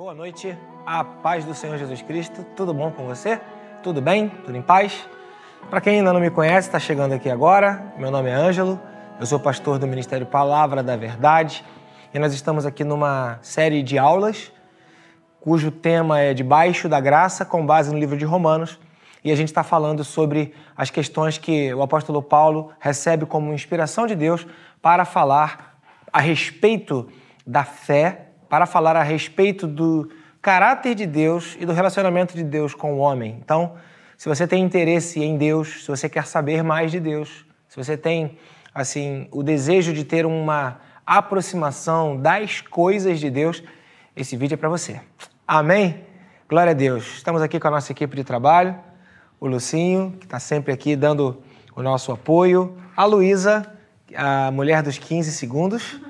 Boa noite, a paz do Senhor Jesus Cristo. Tudo bom com você? Tudo bem? Tudo em paz? Para quem ainda não me conhece, está chegando aqui agora. Meu nome é Ângelo, eu sou pastor do Ministério Palavra da Verdade e nós estamos aqui numa série de aulas cujo tema é Debaixo da Graça, com base no livro de Romanos. E a gente está falando sobre as questões que o apóstolo Paulo recebe como inspiração de Deus para falar a respeito da fé, para falar a respeito do caráter de Deus e do relacionamento de Deus com o homem. Então, se você tem interesse em Deus, se você quer saber mais de Deus, se você tem assim o desejo de ter uma aproximação das coisas de Deus, esse vídeo é para você. Amém? Glória a Deus. Estamos aqui com a nossa equipe de trabalho, o Lucinho, que está sempre aqui dando o nosso apoio, a Luísa, a mulher dos 15 segundos,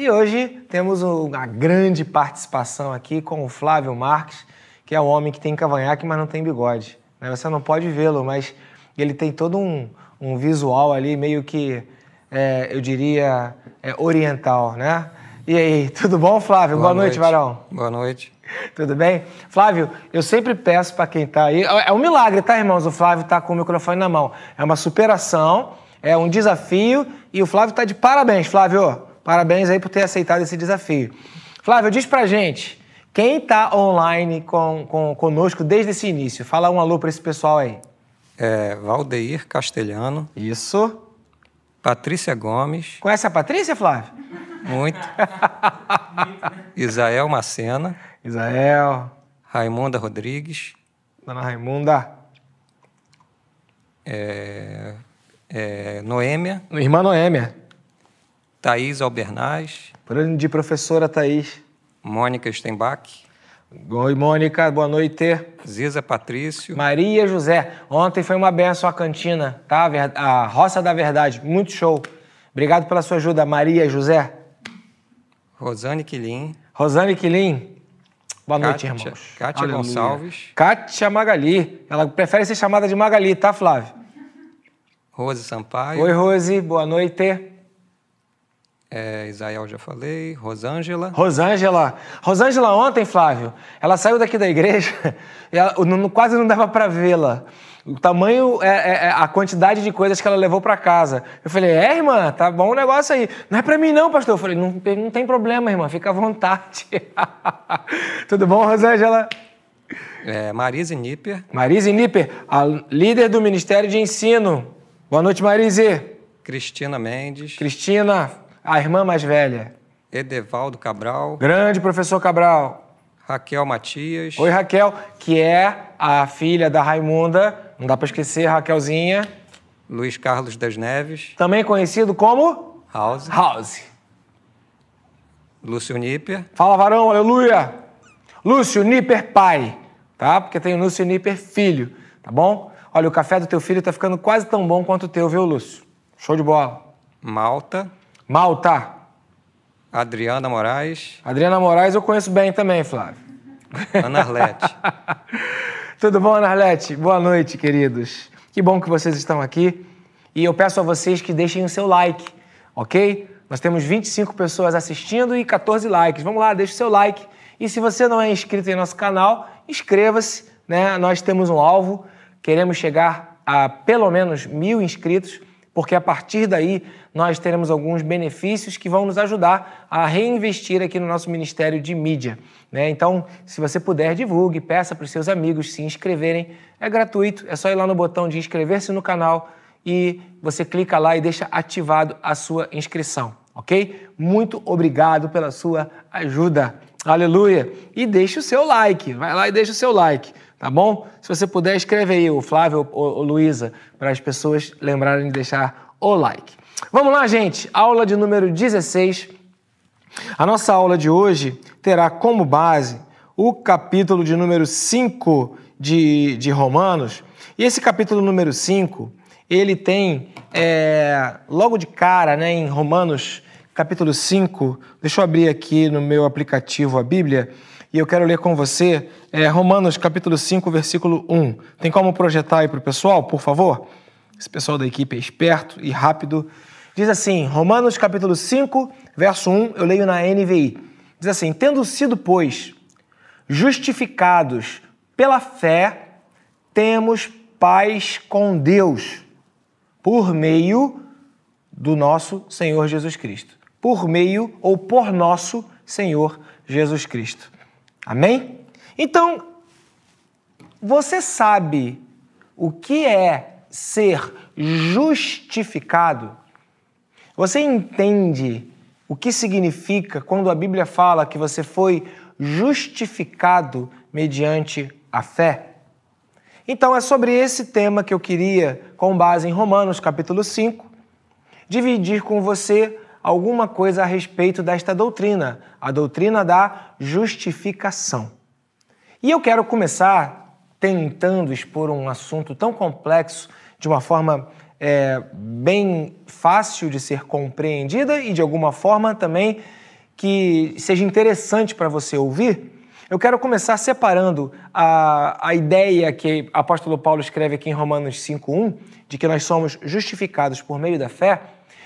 e hoje temos uma grande participação aqui com o Flávio Marques, que é o homem que tem cavanhaque, mas não tem bigode. Né? Você não pode vê-lo, mas ele tem todo um, um visual ali meio que, é, eu diria, é, oriental, né? E aí, tudo bom, Flávio? Boa, Boa noite, noite, varão. Boa noite. Tudo bem? Flávio, eu sempre peço para quem está aí. É um milagre, tá, irmãos? O Flávio está com o microfone na mão. É uma superação, é um desafio e o Flávio está de parabéns, Flávio. Parabéns aí por ter aceitado esse desafio. Flávio, diz pra gente, quem está online com, com, conosco desde esse início? Fala um alô para esse pessoal aí. É, Valdeir Castelhano. Isso. Patrícia Gomes. Conhece a Patrícia, Flávio? Muito. Isael Macena. Isael. Raimunda Rodrigues. Dona Raimunda. É, é, Noêmia. Irmã Noêmia. Thaís Albernaz. De professora Thaís. Mônica Steinbach. Oi, Mônica, boa noite. Ziza Patrício. Maria José. Ontem foi uma benção a cantina, tá? A Roça da Verdade. Muito show. Obrigado pela sua ajuda, Maria José. Rosane Quilim. Rosane Quilim. Boa noite, Kátia, irmãos. Kátia Aleluia. Gonçalves. Kátia Magali. Ela prefere ser chamada de Magali, tá, Flávio? Rose Sampaio. Oi, Rose. Boa noite. É, Isael já falei. Rosângela. Rosângela. Rosângela ontem, Flávio, ela saiu daqui da igreja e ela, não, quase não dava para vê-la. O tamanho, é, é, é, a quantidade de coisas que ela levou para casa. Eu falei, é, irmã, tá bom o negócio aí. Não é para mim não, pastor. Eu falei, não, não tem problema, irmã, fica à vontade. Tudo bom, Rosângela? É, Marise Nipper. Marise Nipper, a líder do Ministério de Ensino. Boa noite, Marise. Cristina Mendes. Cristina, a irmã mais velha. Edevaldo Cabral. Grande professor Cabral. Raquel Matias. Oi, Raquel, que é a filha da Raimunda, não dá para esquecer, Raquelzinha. Luiz Carlos das Neves. Também conhecido como? House. House. Lúcio Nipper. Fala, varão, aleluia. Lúcio Nipper pai, tá? Porque tem o Lúcio Nipper filho, tá bom? Olha, o café do teu filho tá ficando quase tão bom quanto o teu, viu, Lúcio? Show de bola. Malta. Malta. Adriana Moraes. Adriana Moraes eu conheço bem também, Flávio. Ana Arlete. Tudo bom, Ana Arlete? Boa noite, queridos. Que bom que vocês estão aqui. E eu peço a vocês que deixem o seu like, ok? Nós temos 25 pessoas assistindo e 14 likes. Vamos lá, deixe o seu like. E se você não é inscrito em nosso canal, inscreva-se. Né? Nós temos um alvo, queremos chegar a pelo menos mil inscritos porque a partir daí nós teremos alguns benefícios que vão nos ajudar a reinvestir aqui no nosso Ministério de Mídia. Né? Então, se você puder, divulgue, peça para os seus amigos se inscreverem. É gratuito, é só ir lá no botão de inscrever-se no canal e você clica lá e deixa ativado a sua inscrição, ok? Muito obrigado pela sua ajuda. Aleluia! E deixa o seu like, vai lá e deixa o seu like tá bom? Se você puder, escreve aí, o Flávio ou, Luísa, para as pessoas lembrarem de deixar o like. Vamos lá, gente, aula de número 16. A nossa aula de hoje terá como base o capítulo de número 5 de, de Romanos. E esse capítulo número 5, ele tem, é, logo de cara, né, em Romanos capítulo 5, deixa eu abrir aqui no meu aplicativo a Bíblia, e eu quero ler com você é, Romanos capítulo 5, versículo 1. Tem como projetar aí para o pessoal, por favor? Esse pessoal da equipe é esperto e rápido. Diz assim, Romanos capítulo 5, verso 1, eu leio na NVI. Diz assim, tendo sido, pois, justificados pela fé, temos paz com Deus por meio do nosso Senhor Jesus Cristo. Por meio ou por nosso Senhor Jesus Cristo. Amém? Então, você sabe o que é ser justificado? Você entende o que significa quando a Bíblia fala que você foi justificado mediante a fé? Então é sobre esse tema que eu queria, com base em Romanos capítulo 5, dividir com você alguma coisa a respeito desta doutrina, a doutrina da justificação. E eu quero começar tentando expor um assunto tão complexo de uma forma é, bem fácil de ser compreendida e de alguma forma também que seja interessante para você ouvir. Eu quero começar separando a, a ideia que o apóstolo Paulo escreve aqui em Romanos 5,1, de que nós somos justificados por meio da fé.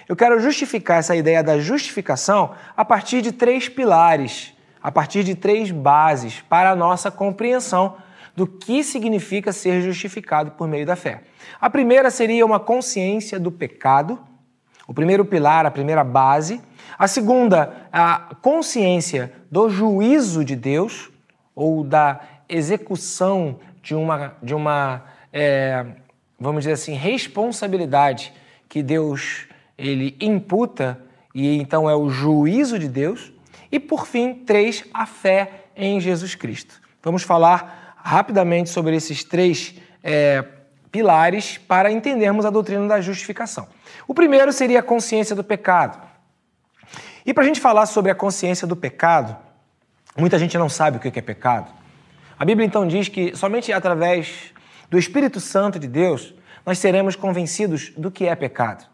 Eu quero justificar essa ideia da justificação a partir de três pilares, a partir de três bases para a nossa compreensão do que significa ser justificado por meio da fé. A primeira seria uma consciência do pecado, o primeiro pilar, a primeira base. A segunda, a consciência do juízo de Deus, ou da execução de uma, de uma é, vamos dizer assim, responsabilidade que Deus ele imputa, e então é o juízo de Deus. E por fim, três, a fé em Jesus Cristo. Vamos falar rapidamente sobre esses três é, pilares para entendermos a doutrina da justificação. O primeiro seria a consciência do pecado. E para a gente falar sobre a consciência do pecado, muita gente não sabe o que é pecado. A Bíblia então diz que somente através do Espírito Santo de Deus nós seremos convencidos do que é pecado.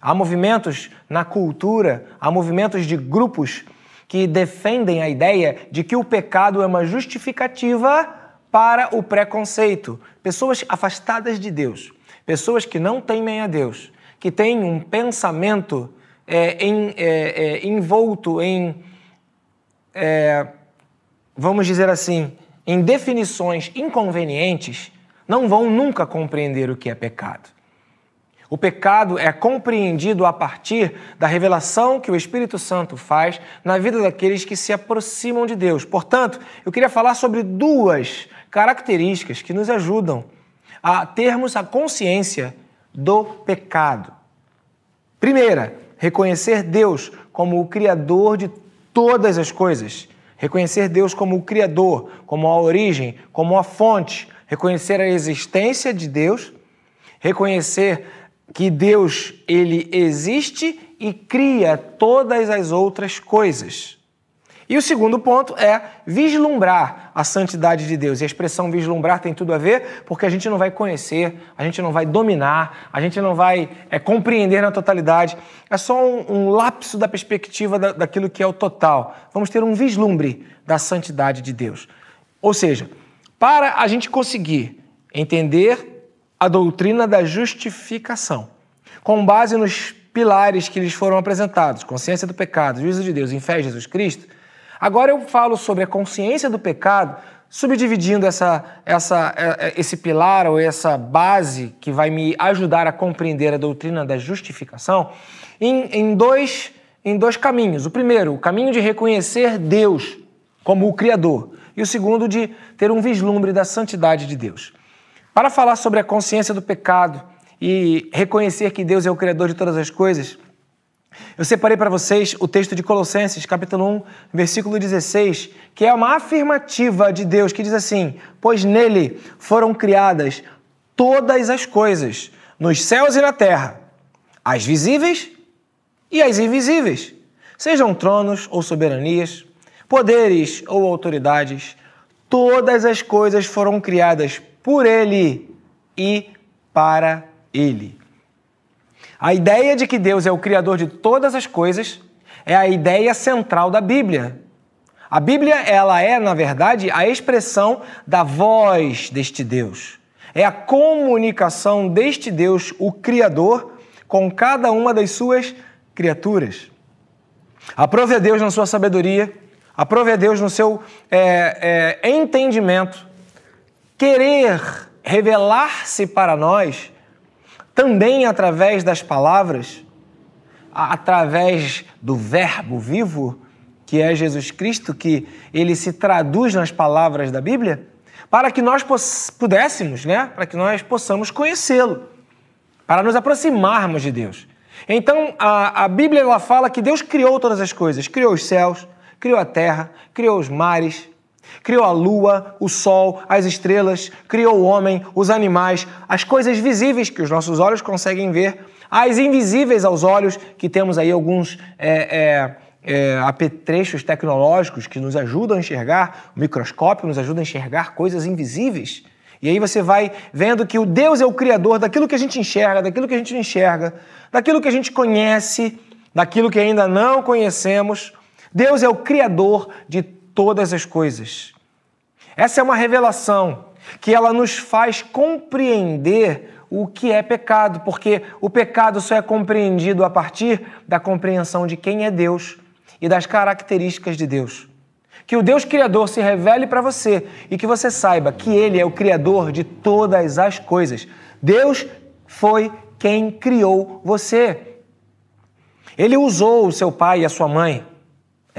Há movimentos na cultura, há movimentos de grupos que defendem a ideia de que o pecado é uma justificativa para o preconceito. Pessoas afastadas de Deus, pessoas que não temem a Deus, que têm um pensamento é, em, é, é, envolto em, é, vamos dizer assim, em definições inconvenientes, não vão nunca compreender o que é pecado. O pecado é compreendido a partir da revelação que o Espírito Santo faz na vida daqueles que se aproximam de Deus. Portanto, eu queria falar sobre duas características que nos ajudam a termos a consciência do pecado. Primeira, reconhecer Deus como o Criador de todas as coisas. Reconhecer Deus como o Criador, como a origem, como a fonte. Reconhecer a existência de Deus. Reconhecer que Deus ele existe e cria todas as outras coisas. E o segundo ponto é vislumbrar a santidade de Deus. E a expressão vislumbrar tem tudo a ver porque a gente não vai conhecer, a gente não vai dominar, a gente não vai é, compreender na totalidade. É só um, um lapso da perspectiva da, daquilo que é o total. Vamos ter um vislumbre da santidade de Deus. Ou seja, para a gente conseguir entender a doutrina da justificação, com base nos pilares que lhes foram apresentados, consciência do pecado, juízo de Deus e fé em Jesus Cristo, Agora eu falo sobre a consciência do pecado, subdividindo essa, essa, é, é, esse pilar ou essa base que vai me ajudar a compreender a doutrina da justificação em, em, dois, em dois caminhos. O primeiro, o caminho de reconhecer Deus como o Criador, e o segundo, de ter um vislumbre da santidade de Deus. Para falar sobre a consciência do pecado e reconhecer que Deus é o Criador de todas as coisas, eu separei para vocês o texto de Colossenses, capítulo 1, versículo 16, que é uma afirmativa de Deus que diz assim: Pois nele foram criadas todas as coisas, nos céus e na terra, as visíveis e as invisíveis, sejam tronos ou soberanias, poderes ou autoridades, todas as coisas foram criadas por ele e para ele. A ideia de que Deus é o Criador de todas as coisas é a ideia central da Bíblia. A Bíblia, ela é, na verdade, a expressão da voz deste Deus. É a comunicação deste Deus, o Criador, com cada uma das suas criaturas. Aprove a Deus na sua sabedoria Aprove a Deus no seu é, é, entendimento querer revelar-se para nós também através das palavras, através do Verbo vivo, que é Jesus Cristo, que ele se traduz nas palavras da Bíblia, para que nós pudéssemos, né, para que nós possamos conhecê-lo, para nos aproximarmos de Deus. Então, a, a Bíblia ela fala que Deus criou todas as coisas, criou os céus, criou a terra, criou os mares, criou a lua, o sol, as estrelas, criou o homem, os animais, as coisas visíveis que os nossos olhos conseguem ver, as invisíveis aos olhos, que temos aí alguns é, é, é, apetrechos tecnológicos que nos ajudam a enxergar, o microscópio nos ajuda a enxergar coisas invisíveis. E aí você vai vendo que o Deus é o criador daquilo que a gente enxerga, daquilo que a gente não enxerga, daquilo que a gente conhece, daquilo que ainda não conhecemos. Deus é o criador de todas as coisas. Essa é uma revelação que ela nos faz compreender o que é pecado, porque o pecado só é compreendido a partir da compreensão de quem é Deus e das características de Deus. Que o Deus Criador se revele para você e que você saiba que Ele é o Criador de todas as coisas. Deus foi quem criou você. Ele usou o seu pai e a sua mãe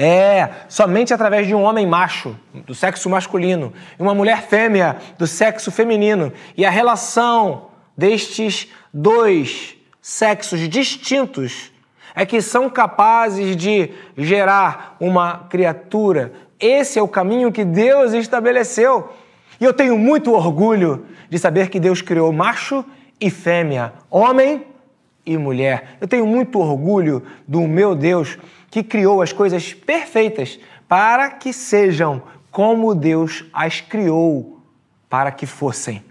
é, somente através de um homem macho, do sexo masculino, e uma mulher fêmea, do sexo feminino, e a relação destes dois sexos distintos é que são capazes de gerar uma criatura. Esse é o caminho que Deus estabeleceu. E eu tenho muito orgulho de saber que Deus criou macho e fêmea, homem e mulher. Eu tenho muito orgulho do meu Deus que criou as coisas perfeitas para que sejam como Deus as criou para que fossem.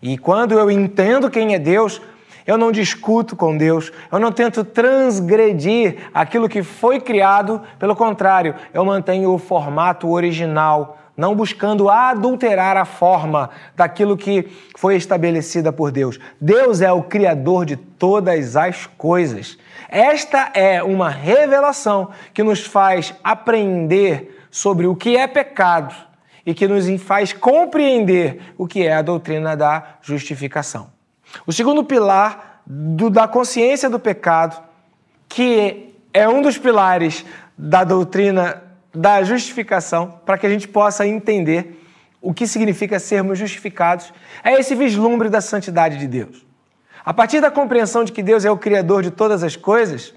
E quando eu entendo quem é Deus, eu não discuto com Deus, eu não tento transgredir aquilo que foi criado, pelo contrário, eu mantenho o formato original, não buscando adulterar a forma daquilo que foi estabelecida por Deus. Deus é o Criador de todas as coisas. Esta é uma revelação que nos faz aprender sobre o que é pecado e que nos faz compreender o que é a doutrina da justificação. O segundo pilar do, da consciência do pecado, que é um dos pilares da doutrina da justificação, para que a gente possa entender o que significa sermos justificados, é esse vislumbre da santidade de Deus. A partir da compreensão de que Deus é o Criador de todas as coisas,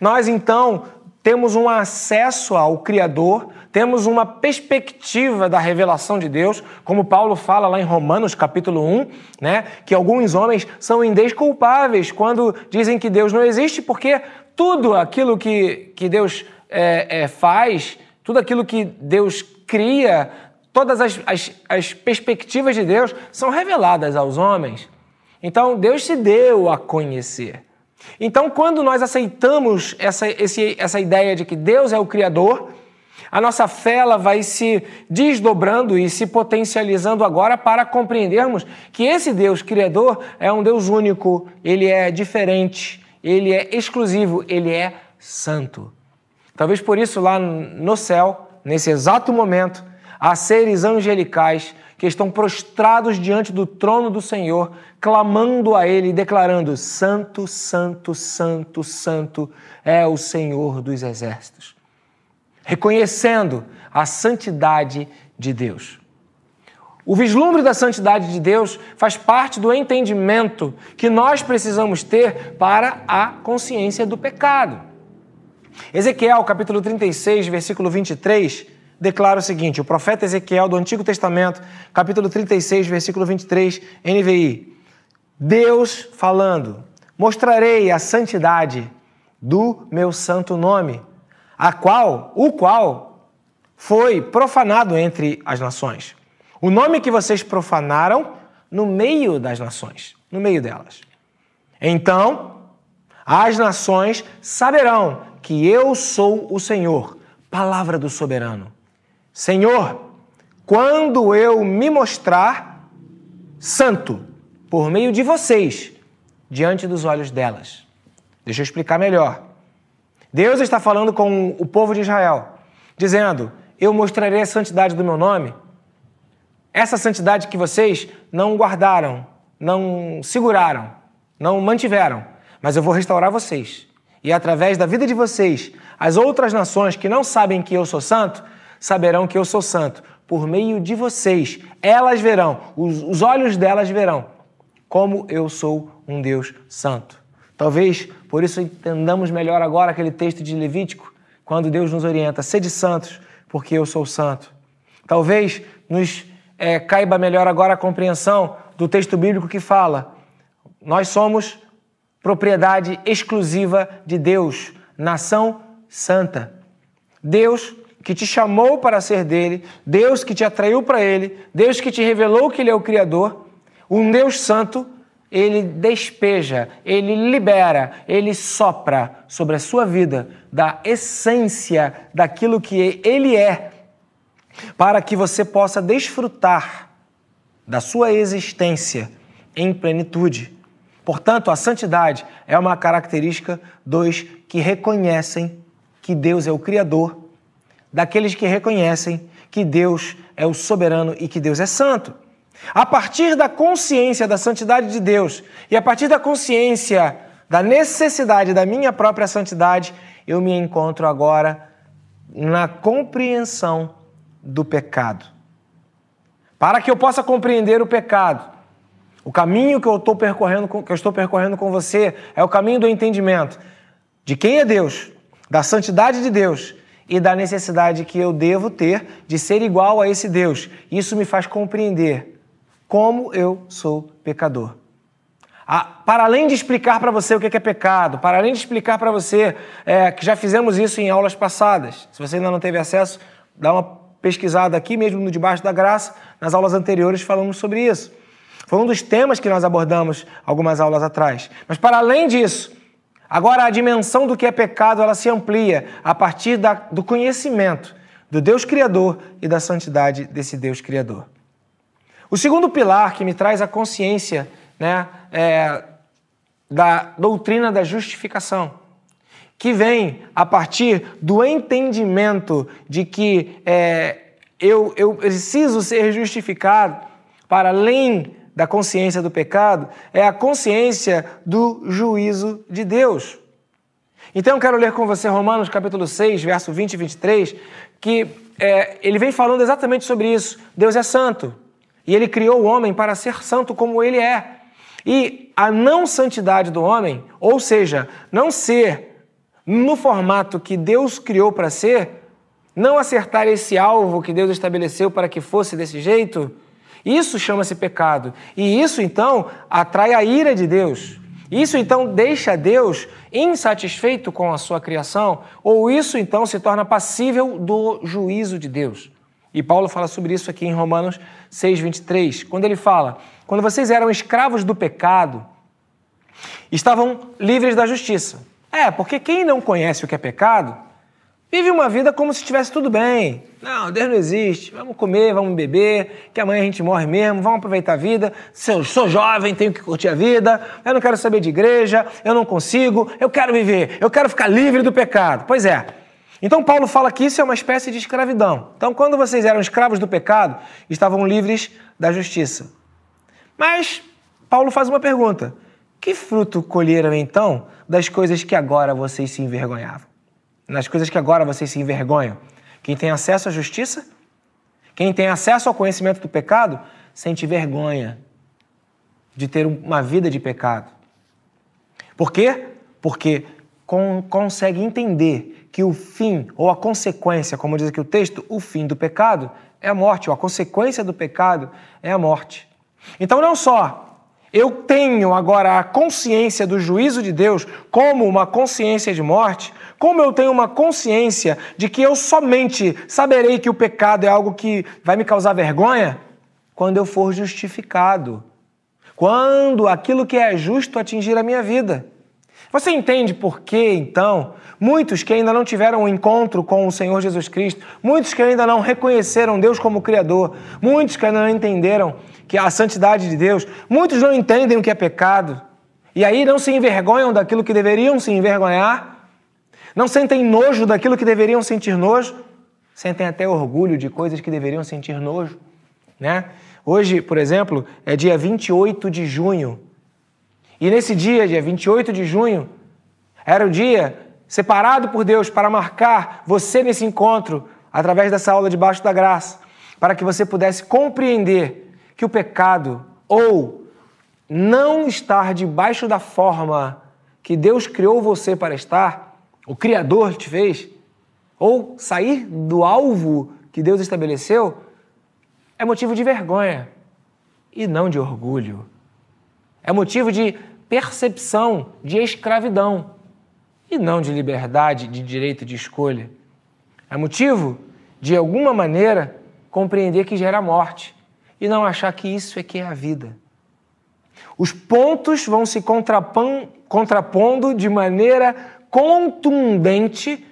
nós então temos um acesso ao Criador, temos uma perspectiva da revelação de Deus, como Paulo fala lá em Romanos capítulo 1, né, que alguns homens são indesculpáveis quando dizem que Deus não existe, porque tudo aquilo que, que Deus é, é, faz, tudo aquilo que Deus cria, todas as, as, as perspectivas de Deus são reveladas aos homens. Então, Deus se deu a conhecer. Então, quando nós aceitamos essa, esse, essa ideia de que Deus é o Criador, a nossa fé ela vai se desdobrando e se potencializando agora para compreendermos que esse Deus Criador é um Deus único, ele é diferente, ele é exclusivo, ele é santo. Talvez por isso, lá no céu, nesse exato momento, há seres angelicais que estão prostrados diante do trono do Senhor, clamando a Ele, declarando: Santo, Santo, Santo, Santo é o Senhor dos exércitos. Reconhecendo a santidade de Deus. O vislumbre da santidade de Deus faz parte do entendimento que nós precisamos ter para a consciência do pecado. Ezequiel, capítulo 36, versículo 23, declara o seguinte: o profeta Ezequiel do Antigo Testamento, capítulo 36, versículo 23, NVI. Deus falando: Mostrarei a santidade do meu santo nome, a qual, o qual foi profanado entre as nações. O nome que vocês profanaram no meio das nações, no meio delas. Então, as nações saberão que eu sou o Senhor, palavra do soberano. Senhor, quando eu me mostrar santo por meio de vocês diante dos olhos delas. Deixa eu explicar melhor. Deus está falando com o povo de Israel, dizendo: eu mostrarei a santidade do meu nome. Essa santidade que vocês não guardaram, não seguraram, não mantiveram, mas eu vou restaurar vocês. E através da vida de vocês, as outras nações que não sabem que eu sou santo, saberão que eu sou santo. Por meio de vocês, elas verão, os, os olhos delas verão, como eu sou um Deus santo. Talvez por isso entendamos melhor agora aquele texto de Levítico, quando Deus nos orienta: sede santos, porque eu sou santo. Talvez nos é, caiba melhor agora a compreensão do texto bíblico que fala: nós somos propriedade exclusiva de Deus, nação santa. Deus que te chamou para ser dele, Deus que te atraiu para ele, Deus que te revelou que ele é o Criador, um Deus santo, ele despeja, ele libera, ele sopra sobre a sua vida da essência daquilo que ele é, para que você possa desfrutar da sua existência em plenitude. Portanto, a santidade é uma característica dos que reconhecem que Deus é o Criador, daqueles que reconhecem que Deus é o soberano e que Deus é santo. A partir da consciência da santidade de Deus e a partir da consciência da necessidade da minha própria santidade, eu me encontro agora na compreensão do pecado. Para que eu possa compreender o pecado, o caminho que eu estou percorrendo, que eu estou percorrendo com você é o caminho do entendimento de quem é Deus, da santidade de Deus e da necessidade que eu devo ter de ser igual a esse Deus. Isso me faz compreender como eu sou pecador. Ah, para além de explicar para você o que é pecado, para além de explicar para você é, que já fizemos isso em aulas passadas, se você ainda não teve acesso, dá uma pesquisada aqui mesmo no Debaixo da Graça, nas aulas anteriores falamos sobre isso. Foi um dos temas que nós abordamos algumas aulas atrás. Mas para além disso, agora a dimensão do que é pecado ela se amplia a partir da, do conhecimento do Deus Criador e da santidade desse Deus Criador. O segundo pilar que me traz a consciência né, é, da doutrina da justificação, que vem a partir do entendimento de que é, eu, eu preciso ser justificado para além da consciência do pecado é a consciência do juízo de Deus. Então eu quero ler com você Romanos capítulo 6, verso 20 e 23, que é, ele vem falando exatamente sobre isso. Deus é santo e ele criou o homem para ser santo como ele é. E a não santidade do homem, ou seja, não ser no formato que Deus criou para ser, não acertar esse alvo que Deus estabeleceu para que fosse desse jeito, isso chama-se pecado. E isso então atrai a ira de Deus. Isso então deixa Deus insatisfeito com a sua criação, ou isso então se torna passível do juízo de Deus. E Paulo fala sobre isso aqui em Romanos 6:23, quando ele fala: "Quando vocês eram escravos do pecado, estavam livres da justiça". É, porque quem não conhece o que é pecado, Vive uma vida como se estivesse tudo bem. Não, Deus não existe. Vamos comer, vamos beber, que amanhã a gente morre mesmo, vamos aproveitar a vida. Eu sou jovem, tenho que curtir a vida. Eu não quero saber de igreja, eu não consigo, eu quero viver, eu quero ficar livre do pecado. Pois é. Então Paulo fala que isso é uma espécie de escravidão. Então, quando vocês eram escravos do pecado, estavam livres da justiça. Mas Paulo faz uma pergunta: que fruto colheram então das coisas que agora vocês se envergonhavam? Nas coisas que agora vocês se envergonham. Quem tem acesso à justiça, quem tem acesso ao conhecimento do pecado, sente vergonha de ter uma vida de pecado. Por quê? Porque con consegue entender que o fim, ou a consequência, como diz aqui o texto, o fim do pecado é a morte, ou a consequência do pecado é a morte. Então, não só eu tenho agora a consciência do juízo de Deus como uma consciência de morte, como eu tenho uma consciência de que eu somente saberei que o pecado é algo que vai me causar vergonha? Quando eu for justificado, quando aquilo que é justo atingir a minha vida. Você entende por que, então, muitos que ainda não tiveram um encontro com o Senhor Jesus Cristo, muitos que ainda não reconheceram Deus como Criador, muitos que ainda não entenderam que a santidade de Deus, muitos não entendem o que é pecado, e aí não se envergonham daquilo que deveriam se envergonhar, não sentem nojo daquilo que deveriam sentir nojo. sentem até orgulho de coisas que deveriam sentir nojo, né? Hoje, por exemplo, é dia 28 de junho. E nesse dia, dia 28 de junho, era o dia separado por Deus para marcar você nesse encontro através dessa aula debaixo da graça, para que você pudesse compreender que o pecado ou não estar debaixo da forma que Deus criou você para estar, o Criador te fez, ou sair do alvo que Deus estabeleceu, é motivo de vergonha e não de orgulho. É motivo de percepção de escravidão e não de liberdade, de direito de escolha. É motivo, de alguma maneira, compreender que gera morte e não achar que isso é que é a vida. Os pontos vão se contrapondo de maneira contundente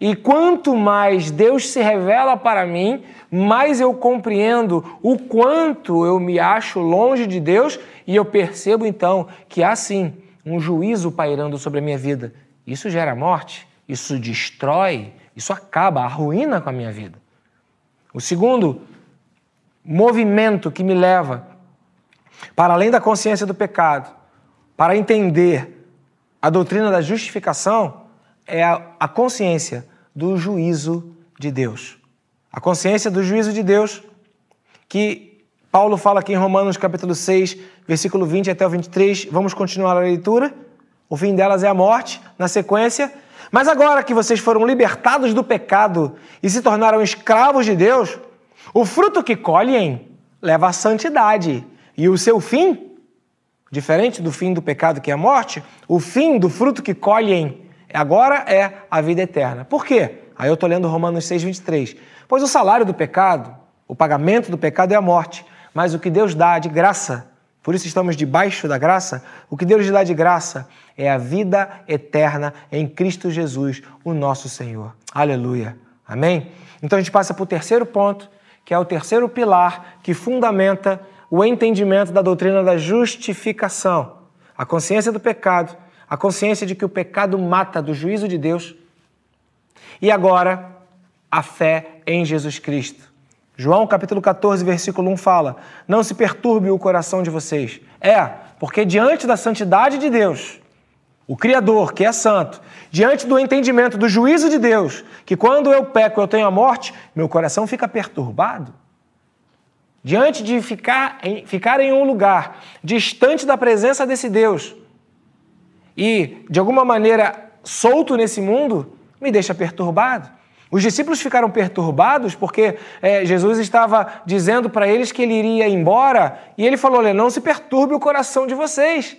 e quanto mais Deus se revela para mim, mais eu compreendo o quanto eu me acho longe de Deus e eu percebo então que há sim um juízo pairando sobre a minha vida. Isso gera morte, isso destrói, isso acaba, arruína com a minha vida. O segundo movimento que me leva para além da consciência do pecado, para entender a doutrina da justificação, é a, consciência do juízo de Deus. A consciência do juízo de Deus, que Paulo fala aqui em Romanos capítulo 6, versículo 20 até o 23. Vamos continuar a leitura. O fim delas é a morte, na sequência. Mas agora que vocês foram libertados do pecado e se tornaram escravos de Deus, o fruto que colhem leva à santidade. E o seu fim, diferente do fim do pecado que é a morte, o fim do fruto que colhem agora é a vida eterna. Por quê? Aí eu estou lendo Romanos 6, 23. Pois o salário do pecado, o pagamento do pecado é a morte, mas o que Deus dá de graça por isso estamos debaixo da graça. O que Deus dá de graça é a vida eterna em Cristo Jesus, o nosso Senhor. Aleluia. Amém? Então a gente passa para o terceiro ponto, que é o terceiro pilar que fundamenta o entendimento da doutrina da justificação. A consciência do pecado, a consciência de que o pecado mata do juízo de Deus. E agora, a fé em Jesus Cristo. João capítulo 14, versículo 1 fala: Não se perturbe o coração de vocês. É, porque diante da santidade de Deus, o Criador, que é santo, diante do entendimento do juízo de Deus, que quando eu peco eu tenho a morte, meu coração fica perturbado. Diante de ficar em, ficar em um lugar distante da presença desse Deus e, de alguma maneira, solto nesse mundo, me deixa perturbado. Os discípulos ficaram perturbados porque é, Jesus estava dizendo para eles que ele iria embora e ele falou: Olha, não se perturbe o coração de vocês.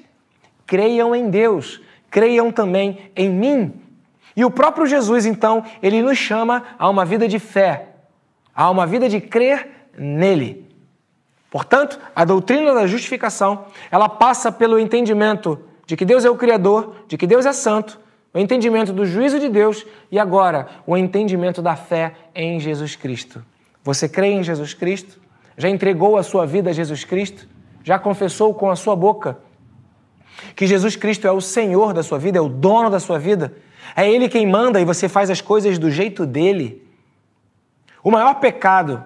Creiam em Deus, creiam também em mim. E o próprio Jesus, então, ele nos chama a uma vida de fé, a uma vida de crer nele. Portanto, a doutrina da justificação, ela passa pelo entendimento de que Deus é o Criador, de que Deus é santo, o entendimento do juízo de Deus e agora o entendimento da fé em Jesus Cristo. Você crê em Jesus Cristo? Já entregou a sua vida a Jesus Cristo? Já confessou com a sua boca que Jesus Cristo é o Senhor da sua vida, é o dono da sua vida? É Ele quem manda e você faz as coisas do jeito dele? O maior pecado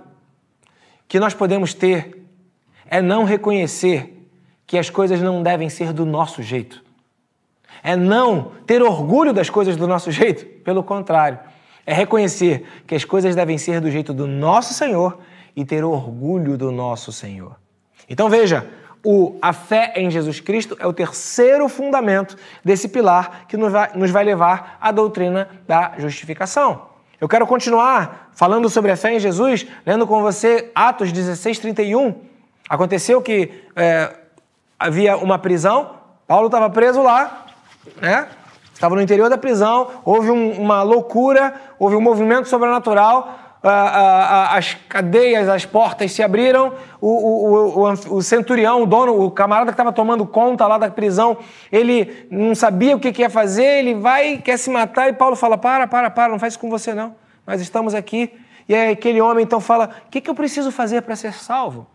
que nós podemos ter é não reconhecer que as coisas não devem ser do nosso jeito é não ter orgulho das coisas do nosso jeito. Pelo contrário, é reconhecer que as coisas devem ser do jeito do nosso Senhor e ter orgulho do nosso Senhor. Então veja, o, a fé em Jesus Cristo é o terceiro fundamento desse pilar que nos vai, nos vai levar à doutrina da justificação. Eu quero continuar falando sobre a fé em Jesus, lendo com você Atos 16, 31. Aconteceu que é, havia uma prisão, Paulo estava preso lá, né? Estava no interior da prisão, houve um, uma loucura, houve um movimento sobrenatural, as cadeias, as portas se abriram, o, o, o, o centurião, o dono, o camarada que estava tomando conta lá da prisão, ele não sabia o que, que ia fazer, ele vai, quer se matar, e Paulo fala: para, para, para, não faz isso com você não, nós estamos aqui. E aquele homem então fala: o que, que eu preciso fazer para ser salvo?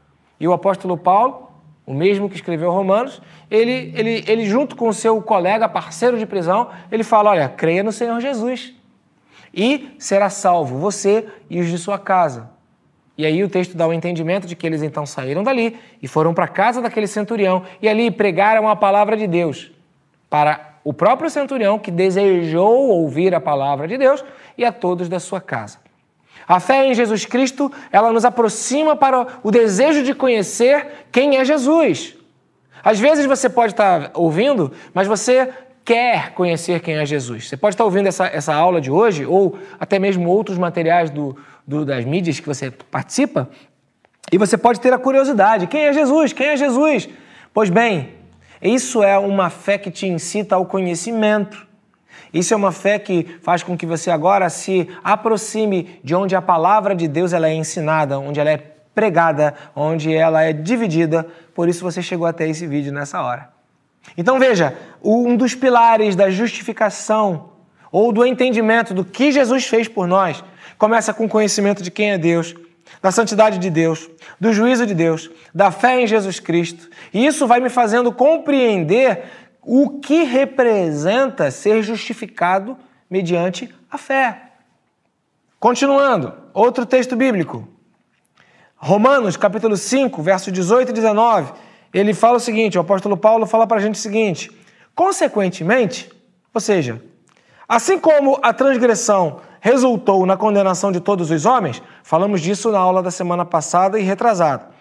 E o apóstolo Paulo o mesmo que escreveu Romanos, ele, ele, ele junto com seu colega, parceiro de prisão, ele fala, olha, creia no Senhor Jesus. e será salvo, você e os de sua casa. E aí o texto dá o entendimento de que eles então saíram dali e foram para a casa daquele centurião e ali pregaram a palavra de Deus para o próprio centurião que desejou ouvir a palavra de Deus e a todos da sua casa. A fé em Jesus Cristo, ela nos aproxima para o desejo de conhecer quem é Jesus. Às vezes você pode estar ouvindo, mas você quer conhecer quem é Jesus. Você pode estar ouvindo essa, essa aula de hoje, ou até mesmo outros materiais do, do, das mídias que você participa, e você pode ter a curiosidade: quem é Jesus? Quem é Jesus? Pois bem, isso é uma fé que te incita ao conhecimento. Isso é uma fé que faz com que você agora se aproxime de onde a palavra de Deus ela é ensinada, onde ela é pregada, onde ela é dividida. Por isso você chegou até esse vídeo nessa hora. Então veja, um dos pilares da justificação ou do entendimento do que Jesus fez por nós começa com o conhecimento de quem é Deus, da santidade de Deus, do juízo de Deus, da fé em Jesus Cristo. E isso vai me fazendo compreender o que representa ser justificado mediante a fé. Continuando, outro texto bíblico. Romanos, capítulo 5, verso 18 e 19 ele fala o seguinte: o apóstolo Paulo fala para a gente o seguinte: consequentemente, ou seja, assim como a transgressão resultou na condenação de todos os homens, falamos disso na aula da semana passada e retrasada.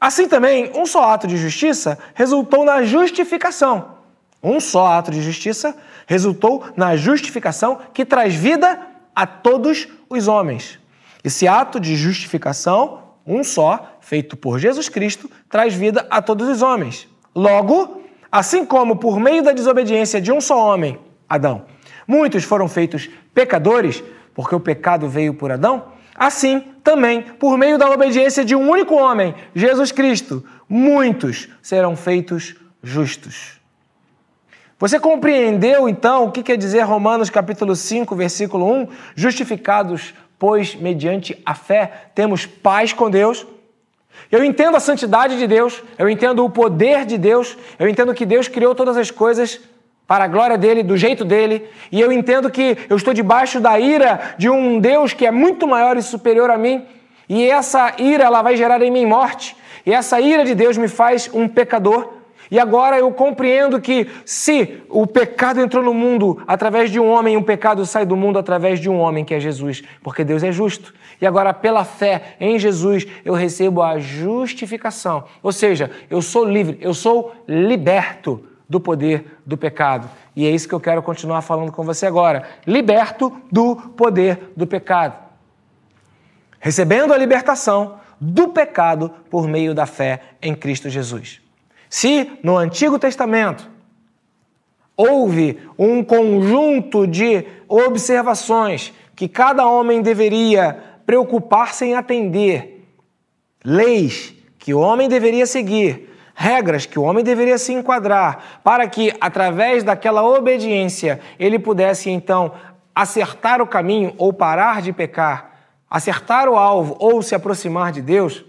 Assim também, um só ato de justiça resultou na justificação. Um só ato de justiça resultou na justificação que traz vida a todos os homens. Esse ato de justificação, um só, feito por Jesus Cristo, traz vida a todos os homens. Logo, assim como por meio da desobediência de um só homem, Adão, muitos foram feitos pecadores, porque o pecado veio por Adão, assim também, por meio da obediência de um único homem, Jesus Cristo, muitos serão feitos justos. Você compreendeu então o que quer dizer Romanos capítulo 5, versículo 1? Justificados, pois mediante a fé temos paz com Deus eu entendo a santidade de Deus, eu entendo o poder de Deus, eu entendo que Deus criou todas as coisas para a glória dele, do jeito dele, e eu entendo que eu estou debaixo da ira de um Deus que é muito maior e superior a mim, e essa ira ela vai gerar em mim morte, e essa ira de Deus me faz um pecador. E agora eu compreendo que se o pecado entrou no mundo através de um homem, o pecado sai do mundo através de um homem que é Jesus, porque Deus é justo. E agora, pela fé em Jesus, eu recebo a justificação. Ou seja, eu sou livre, eu sou liberto do poder do pecado. E é isso que eu quero continuar falando com você agora. Liberto do poder do pecado. Recebendo a libertação do pecado por meio da fé em Cristo Jesus. Se no Antigo Testamento houve um conjunto de observações que cada homem deveria preocupar-se em atender, leis que o homem deveria seguir, regras que o homem deveria se enquadrar, para que, através daquela obediência, ele pudesse então acertar o caminho ou parar de pecar, acertar o alvo ou se aproximar de Deus,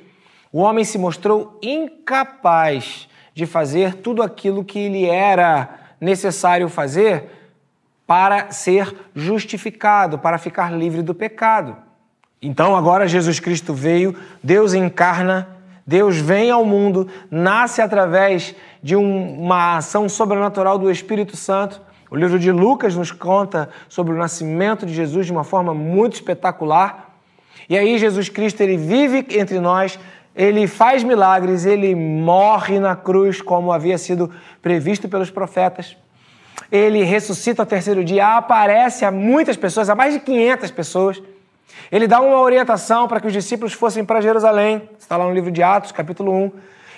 o homem se mostrou incapaz de fazer tudo aquilo que lhe era necessário fazer para ser justificado, para ficar livre do pecado. Então agora Jesus Cristo veio, Deus encarna, Deus vem ao mundo, nasce através de um, uma ação sobrenatural do Espírito Santo. O livro de Lucas nos conta sobre o nascimento de Jesus de uma forma muito espetacular. E aí Jesus Cristo ele vive entre nós, ele faz milagres, ele morre na cruz, como havia sido previsto pelos profetas. Ele ressuscita ao terceiro dia, aparece a muitas pessoas, a mais de 500 pessoas. Ele dá uma orientação para que os discípulos fossem para Jerusalém, está lá no livro de Atos, capítulo 1.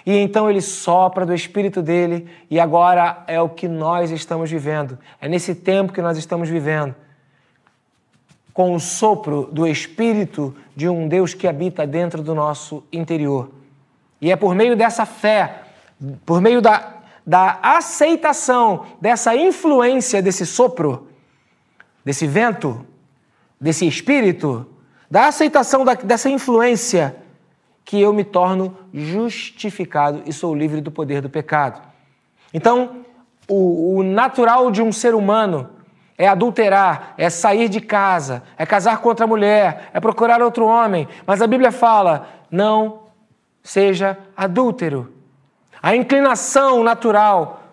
E então ele sopra do espírito dele, e agora é o que nós estamos vivendo. É nesse tempo que nós estamos vivendo com o sopro do Espírito de um Deus que habita dentro do nosso interior. E é por meio dessa fé, por meio da, da aceitação dessa influência desse sopro, desse vento, desse Espírito, da aceitação da, dessa influência, que eu me torno justificado e sou livre do poder do pecado. Então, o, o natural de um ser humano é adulterar, é sair de casa, é casar com outra mulher, é procurar outro homem. Mas a Bíblia fala: não seja adúltero. A inclinação natural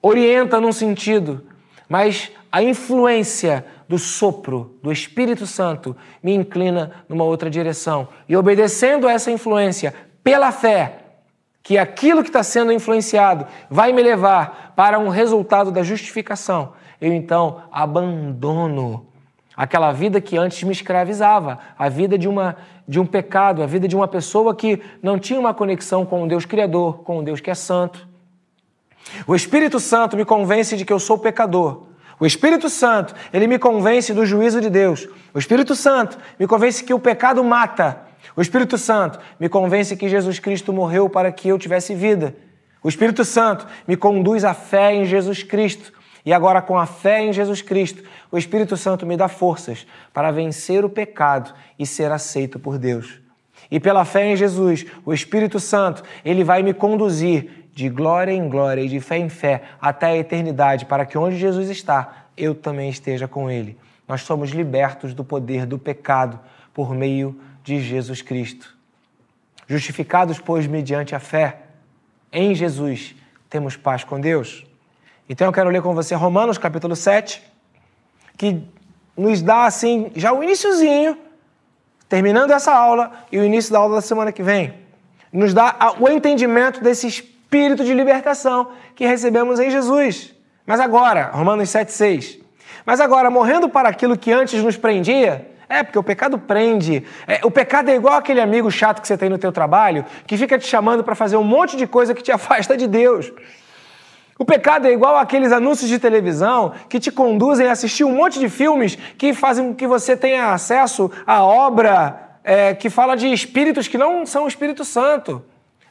orienta num sentido, mas a influência do sopro do Espírito Santo me inclina numa outra direção. E obedecendo a essa influência pela fé, que aquilo que está sendo influenciado vai me levar para um resultado da justificação, eu então abandono aquela vida que antes me escravizava, a vida de, uma, de um pecado, a vida de uma pessoa que não tinha uma conexão com o Deus Criador, com o Deus que é santo. O Espírito Santo me convence de que eu sou pecador. O Espírito Santo, ele me convence do juízo de Deus. O Espírito Santo me convence que o pecado mata. O Espírito Santo me convence que Jesus Cristo morreu para que eu tivesse vida. O Espírito Santo me conduz à fé em Jesus Cristo. E agora, com a fé em Jesus Cristo, o Espírito Santo me dá forças para vencer o pecado e ser aceito por Deus. E pela fé em Jesus, o Espírito Santo, ele vai me conduzir de glória em glória e de fé em fé até a eternidade, para que onde Jesus está, eu também esteja com ele. Nós somos libertos do poder do pecado por meio de Jesus Cristo. Justificados, pois, mediante a fé em Jesus, temos paz com Deus. Então eu quero ler com você Romanos capítulo 7, que nos dá assim já o iníciozinho, terminando essa aula e o início da aula da semana que vem. Nos dá o entendimento desse espírito de libertação que recebemos em Jesus. Mas agora, Romanos 7,6. Mas agora, morrendo para aquilo que antes nos prendia, é, porque o pecado prende. É, o pecado é igual aquele amigo chato que você tem no teu trabalho, que fica te chamando para fazer um monte de coisa que te afasta de Deus. O pecado é igual aqueles anúncios de televisão que te conduzem a assistir um monte de filmes que fazem com que você tenha acesso à obra é, que fala de espíritos que não são o Espírito Santo.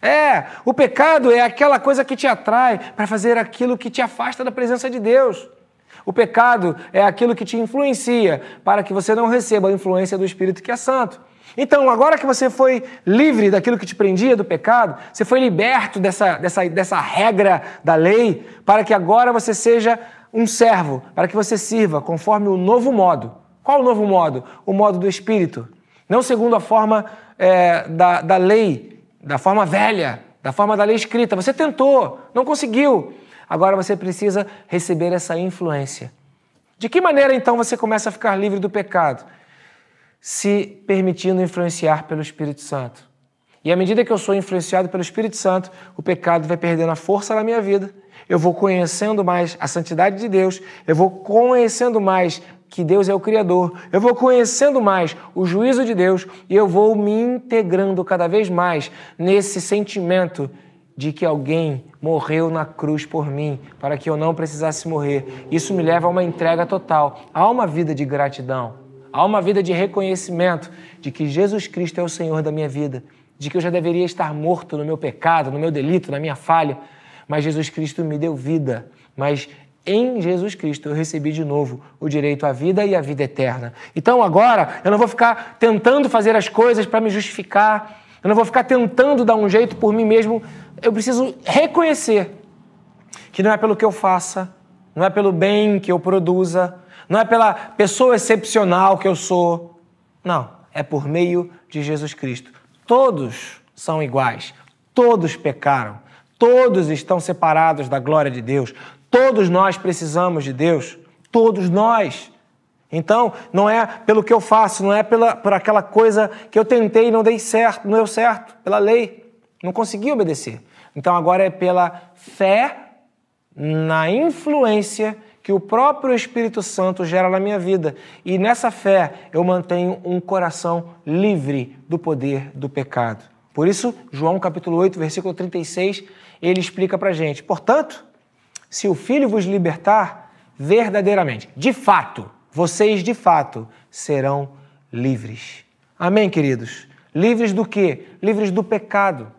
É, o pecado é aquela coisa que te atrai para fazer aquilo que te afasta da presença de Deus. O pecado é aquilo que te influencia para que você não receba a influência do Espírito que é santo. Então, agora que você foi livre daquilo que te prendia do pecado, você foi liberto dessa, dessa, dessa regra da lei, para que agora você seja um servo, para que você sirva conforme o novo modo. Qual o novo modo? O modo do Espírito. Não segundo a forma é, da, da lei, da forma velha, da forma da lei escrita. Você tentou, não conseguiu. Agora você precisa receber essa influência. De que maneira então você começa a ficar livre do pecado? se permitindo influenciar pelo Espírito Santo. E à medida que eu sou influenciado pelo Espírito Santo, o pecado vai perdendo a força na minha vida. Eu vou conhecendo mais a santidade de Deus, eu vou conhecendo mais que Deus é o Criador, eu vou conhecendo mais o juízo de Deus e eu vou me integrando cada vez mais nesse sentimento de que alguém morreu na cruz por mim, para que eu não precisasse morrer. Isso me leva a uma entrega total, a uma vida de gratidão. Há uma vida de reconhecimento de que Jesus Cristo é o Senhor da minha vida, de que eu já deveria estar morto no meu pecado, no meu delito, na minha falha, mas Jesus Cristo me deu vida. Mas em Jesus Cristo eu recebi de novo o direito à vida e à vida eterna. Então agora eu não vou ficar tentando fazer as coisas para me justificar, eu não vou ficar tentando dar um jeito por mim mesmo. Eu preciso reconhecer que não é pelo que eu faça, não é pelo bem que eu produza, não é pela pessoa excepcional que eu sou. Não, é por meio de Jesus Cristo. Todos são iguais, todos pecaram, todos estão separados da glória de Deus, todos nós precisamos de Deus, todos nós. Então, não é pelo que eu faço, não é pela, por aquela coisa que eu tentei e não dei certo, não deu certo, pela lei, não consegui obedecer. Então, agora é pela fé na influência que o próprio Espírito Santo gera na minha vida. E nessa fé eu mantenho um coração livre do poder do pecado. Por isso, João capítulo 8, versículo 36, ele explica para gente: portanto, se o Filho vos libertar, verdadeiramente, de fato, vocês de fato serão livres. Amém, queridos? Livres do quê? Livres do pecado.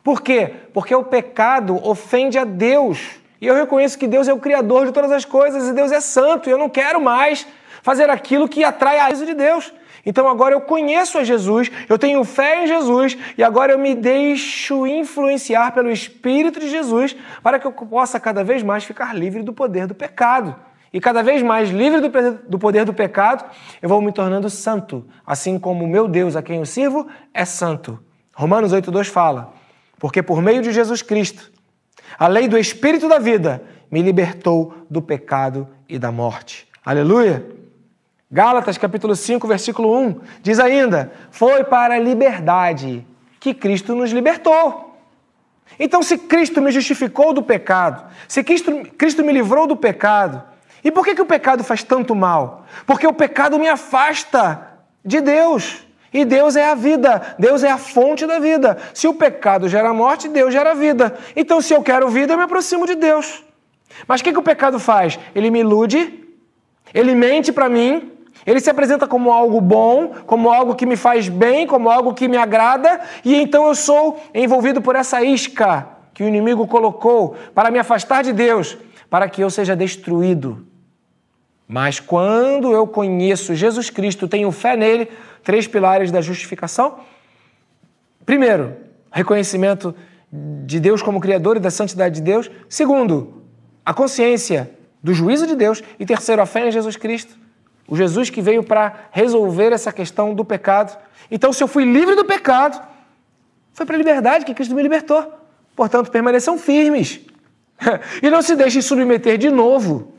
Por quê? Porque o pecado ofende a Deus. E eu reconheço que Deus é o Criador de todas as coisas e Deus é santo. E eu não quero mais fazer aquilo que atrai a de Deus. Então agora eu conheço a Jesus, eu tenho fé em Jesus e agora eu me deixo influenciar pelo Espírito de Jesus para que eu possa cada vez mais ficar livre do poder do pecado. E cada vez mais livre do poder do pecado, eu vou me tornando santo, assim como o meu Deus a quem eu sirvo é santo. Romanos 8,2 fala: Porque por meio de Jesus Cristo, a lei do Espírito da vida me libertou do pecado e da morte. Aleluia! Gálatas capítulo 5, versículo 1 diz ainda: Foi para a liberdade que Cristo nos libertou. Então, se Cristo me justificou do pecado, se Cristo, Cristo me livrou do pecado, e por que, que o pecado faz tanto mal? Porque o pecado me afasta de Deus. E Deus é a vida, Deus é a fonte da vida. Se o pecado gera morte, Deus gera vida. Então, se eu quero vida, eu me aproximo de Deus. Mas o que, que o pecado faz? Ele me ilude, ele mente para mim, ele se apresenta como algo bom, como algo que me faz bem, como algo que me agrada, e então eu sou envolvido por essa isca que o inimigo colocou para me afastar de Deus, para que eu seja destruído. Mas quando eu conheço Jesus Cristo, tenho fé nele, três pilares da justificação. Primeiro, reconhecimento de Deus como Criador e da santidade de Deus. Segundo, a consciência do juízo de Deus. E terceiro, a fé em Jesus Cristo. O Jesus que veio para resolver essa questão do pecado. Então, se eu fui livre do pecado, foi para a liberdade que Cristo me libertou. Portanto, permaneçam firmes. e não se deixem submeter de novo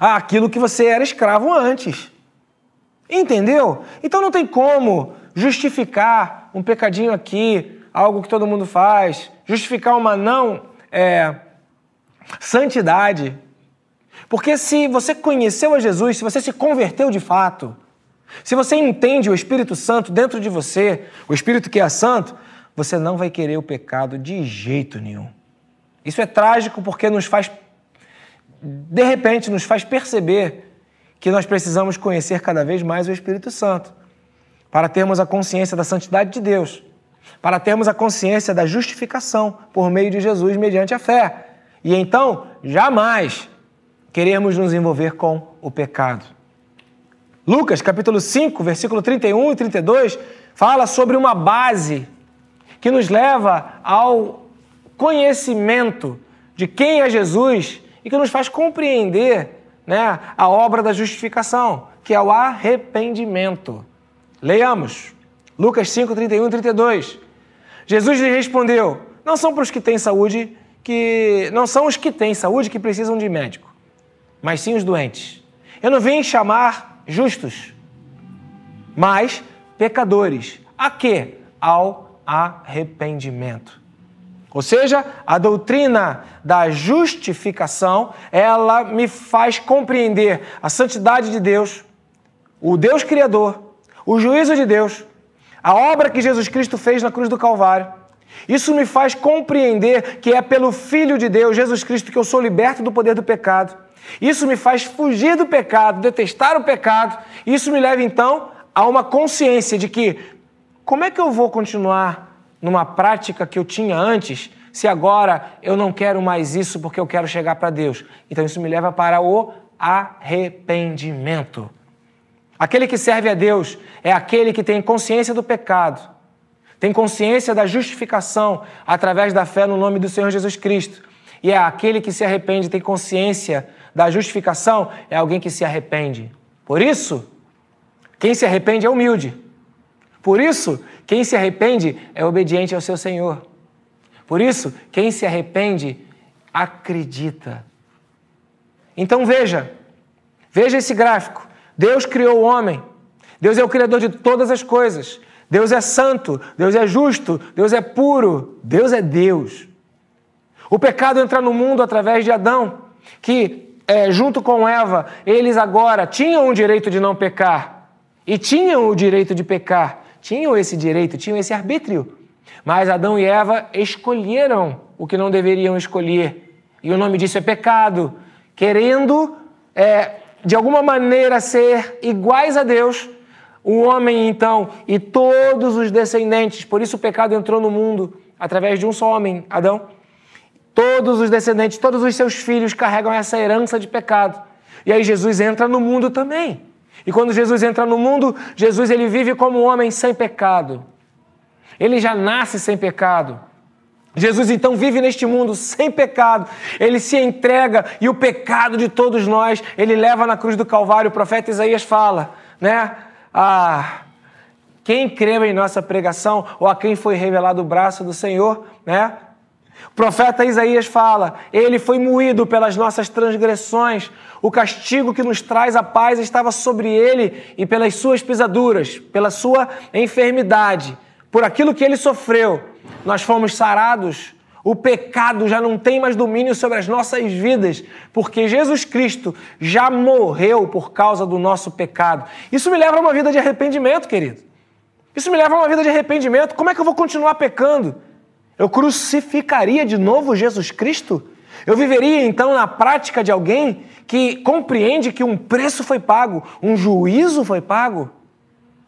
àquilo que você era escravo antes. Entendeu? Então não tem como justificar um pecadinho aqui, algo que todo mundo faz, justificar uma não é, santidade porque se você conheceu a Jesus, se você se converteu de fato, se você entende o Espírito Santo dentro de você, o Espírito que é santo, você não vai querer o pecado de jeito nenhum. Isso é trágico porque nos faz, de repente, nos faz perceber que nós precisamos conhecer cada vez mais o Espírito Santo para termos a consciência da santidade de Deus, para termos a consciência da justificação por meio de Jesus mediante a fé. E então, jamais queremos nos envolver com o pecado. Lucas, capítulo 5, versículo 31 e 32, fala sobre uma base que nos leva ao conhecimento de quem é Jesus e que nos faz compreender né, a obra da justificação, que é o arrependimento. Leiamos. Lucas 5, 31 e 32. Jesus lhe respondeu: Não são para os que têm saúde que. Não são os que têm saúde que precisam de médico mas sim os doentes. Eu não vim chamar justos, mas pecadores. A quê? Ao arrependimento. Ou seja, a doutrina da justificação, ela me faz compreender a santidade de Deus, o Deus Criador, o juízo de Deus, a obra que Jesus Cristo fez na cruz do Calvário. Isso me faz compreender que é pelo Filho de Deus, Jesus Cristo, que eu sou liberto do poder do pecado. Isso me faz fugir do pecado, detestar o pecado. Isso me leva então a uma consciência de que como é que eu vou continuar numa prática que eu tinha antes se agora eu não quero mais isso porque eu quero chegar para Deus? Então isso me leva para o arrependimento. Aquele que serve a Deus é aquele que tem consciência do pecado, tem consciência da justificação através da fé no nome do Senhor Jesus Cristo. E é aquele que se arrepende, tem consciência da justificação é alguém que se arrepende. Por isso, quem se arrepende é humilde. Por isso, quem se arrepende é obediente ao seu Senhor. Por isso, quem se arrepende acredita. Então veja, veja esse gráfico. Deus criou o homem. Deus é o criador de todas as coisas. Deus é santo, Deus é justo, Deus é puro, Deus é Deus. O pecado entra no mundo através de Adão, que é, junto com Eva, eles agora tinham o direito de não pecar. E tinham o direito de pecar. Tinham esse direito, tinham esse arbítrio. Mas Adão e Eva escolheram o que não deveriam escolher. E o nome disso é pecado. Querendo, é, de alguma maneira, ser iguais a Deus, o homem, então, e todos os descendentes, por isso o pecado entrou no mundo através de um só homem, Adão Todos os descendentes, todos os seus filhos carregam essa herança de pecado. E aí Jesus entra no mundo também. E quando Jesus entra no mundo, Jesus ele vive como um homem sem pecado. Ele já nasce sem pecado. Jesus então vive neste mundo sem pecado, ele se entrega e o pecado de todos nós ele leva na cruz do Calvário. O profeta Isaías fala, né? Ah, quem crê em nossa pregação ou a quem foi revelado o braço do Senhor, né? O profeta Isaías fala: Ele foi moído pelas nossas transgressões, o castigo que nos traz a paz estava sobre ele, e pelas suas pisaduras, pela sua enfermidade, por aquilo que ele sofreu nós fomos sarados, o pecado já não tem mais domínio sobre as nossas vidas, porque Jesus Cristo já morreu por causa do nosso pecado. Isso me leva a uma vida de arrependimento, querido. Isso me leva a uma vida de arrependimento. Como é que eu vou continuar pecando? Eu crucificaria de novo Jesus Cristo? Eu viveria então na prática de alguém que compreende que um preço foi pago, um juízo foi pago,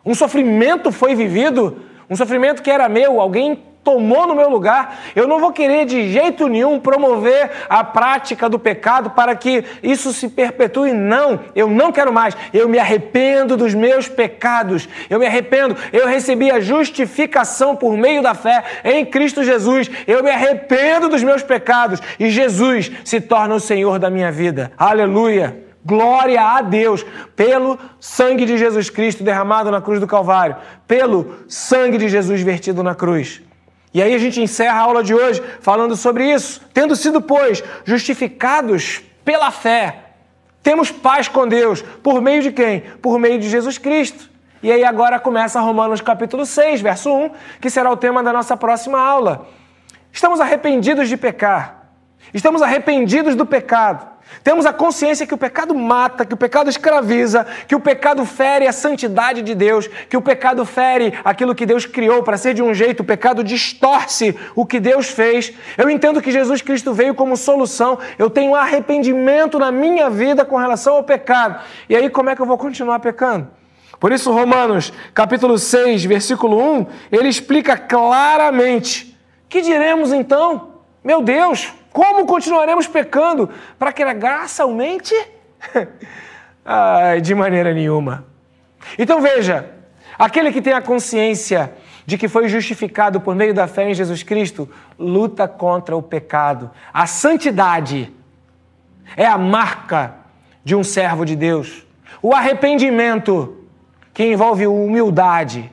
um sofrimento foi vivido, um sofrimento que era meu, alguém tomou no meu lugar. Eu não vou querer de jeito nenhum promover a prática do pecado para que isso se perpetue. Não, eu não quero mais. Eu me arrependo dos meus pecados. Eu me arrependo. Eu recebi a justificação por meio da fé em Cristo Jesus. Eu me arrependo dos meus pecados e Jesus se torna o Senhor da minha vida. Aleluia. Glória a Deus pelo sangue de Jesus Cristo derramado na cruz do Calvário, pelo sangue de Jesus vertido na cruz. E aí a gente encerra a aula de hoje falando sobre isso. Tendo sido, pois, justificados pela fé, temos paz com Deus. Por meio de quem? Por meio de Jesus Cristo. E aí agora começa Romanos capítulo 6, verso 1, que será o tema da nossa próxima aula. Estamos arrependidos de pecar. Estamos arrependidos do pecado. Temos a consciência que o pecado mata, que o pecado escraviza, que o pecado fere a santidade de Deus, que o pecado fere aquilo que Deus criou para ser de um jeito, o pecado distorce o que Deus fez. Eu entendo que Jesus Cristo veio como solução. Eu tenho arrependimento na minha vida com relação ao pecado. E aí, como é que eu vou continuar pecando? Por isso, Romanos, capítulo 6, versículo 1, ele explica claramente: que diremos então? Meu Deus, como continuaremos pecando para que a graça aumente? Ai, de maneira nenhuma. Então veja, aquele que tem a consciência de que foi justificado por meio da fé em Jesus Cristo, luta contra o pecado. A santidade é a marca de um servo de Deus. O arrependimento, que envolve humildade,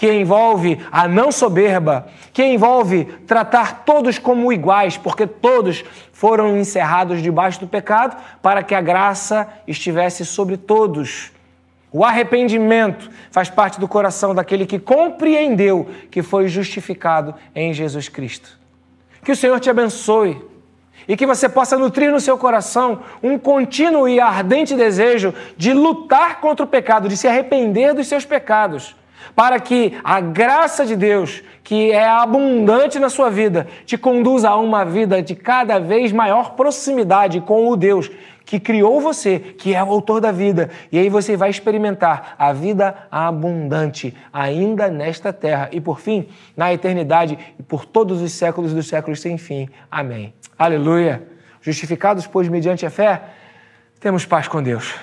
que envolve a não soberba, que envolve tratar todos como iguais, porque todos foram encerrados debaixo do pecado para que a graça estivesse sobre todos. O arrependimento faz parte do coração daquele que compreendeu que foi justificado em Jesus Cristo. Que o Senhor te abençoe e que você possa nutrir no seu coração um contínuo e ardente desejo de lutar contra o pecado, de se arrepender dos seus pecados para que a graça de Deus, que é abundante na sua vida, te conduza a uma vida de cada vez maior proximidade com o Deus que criou você, que é o autor da vida. E aí você vai experimentar a vida abundante ainda nesta terra e por fim, na eternidade e por todos os séculos dos séculos sem fim. Amém. Aleluia. Justificados, pois, mediante a fé, temos paz com Deus.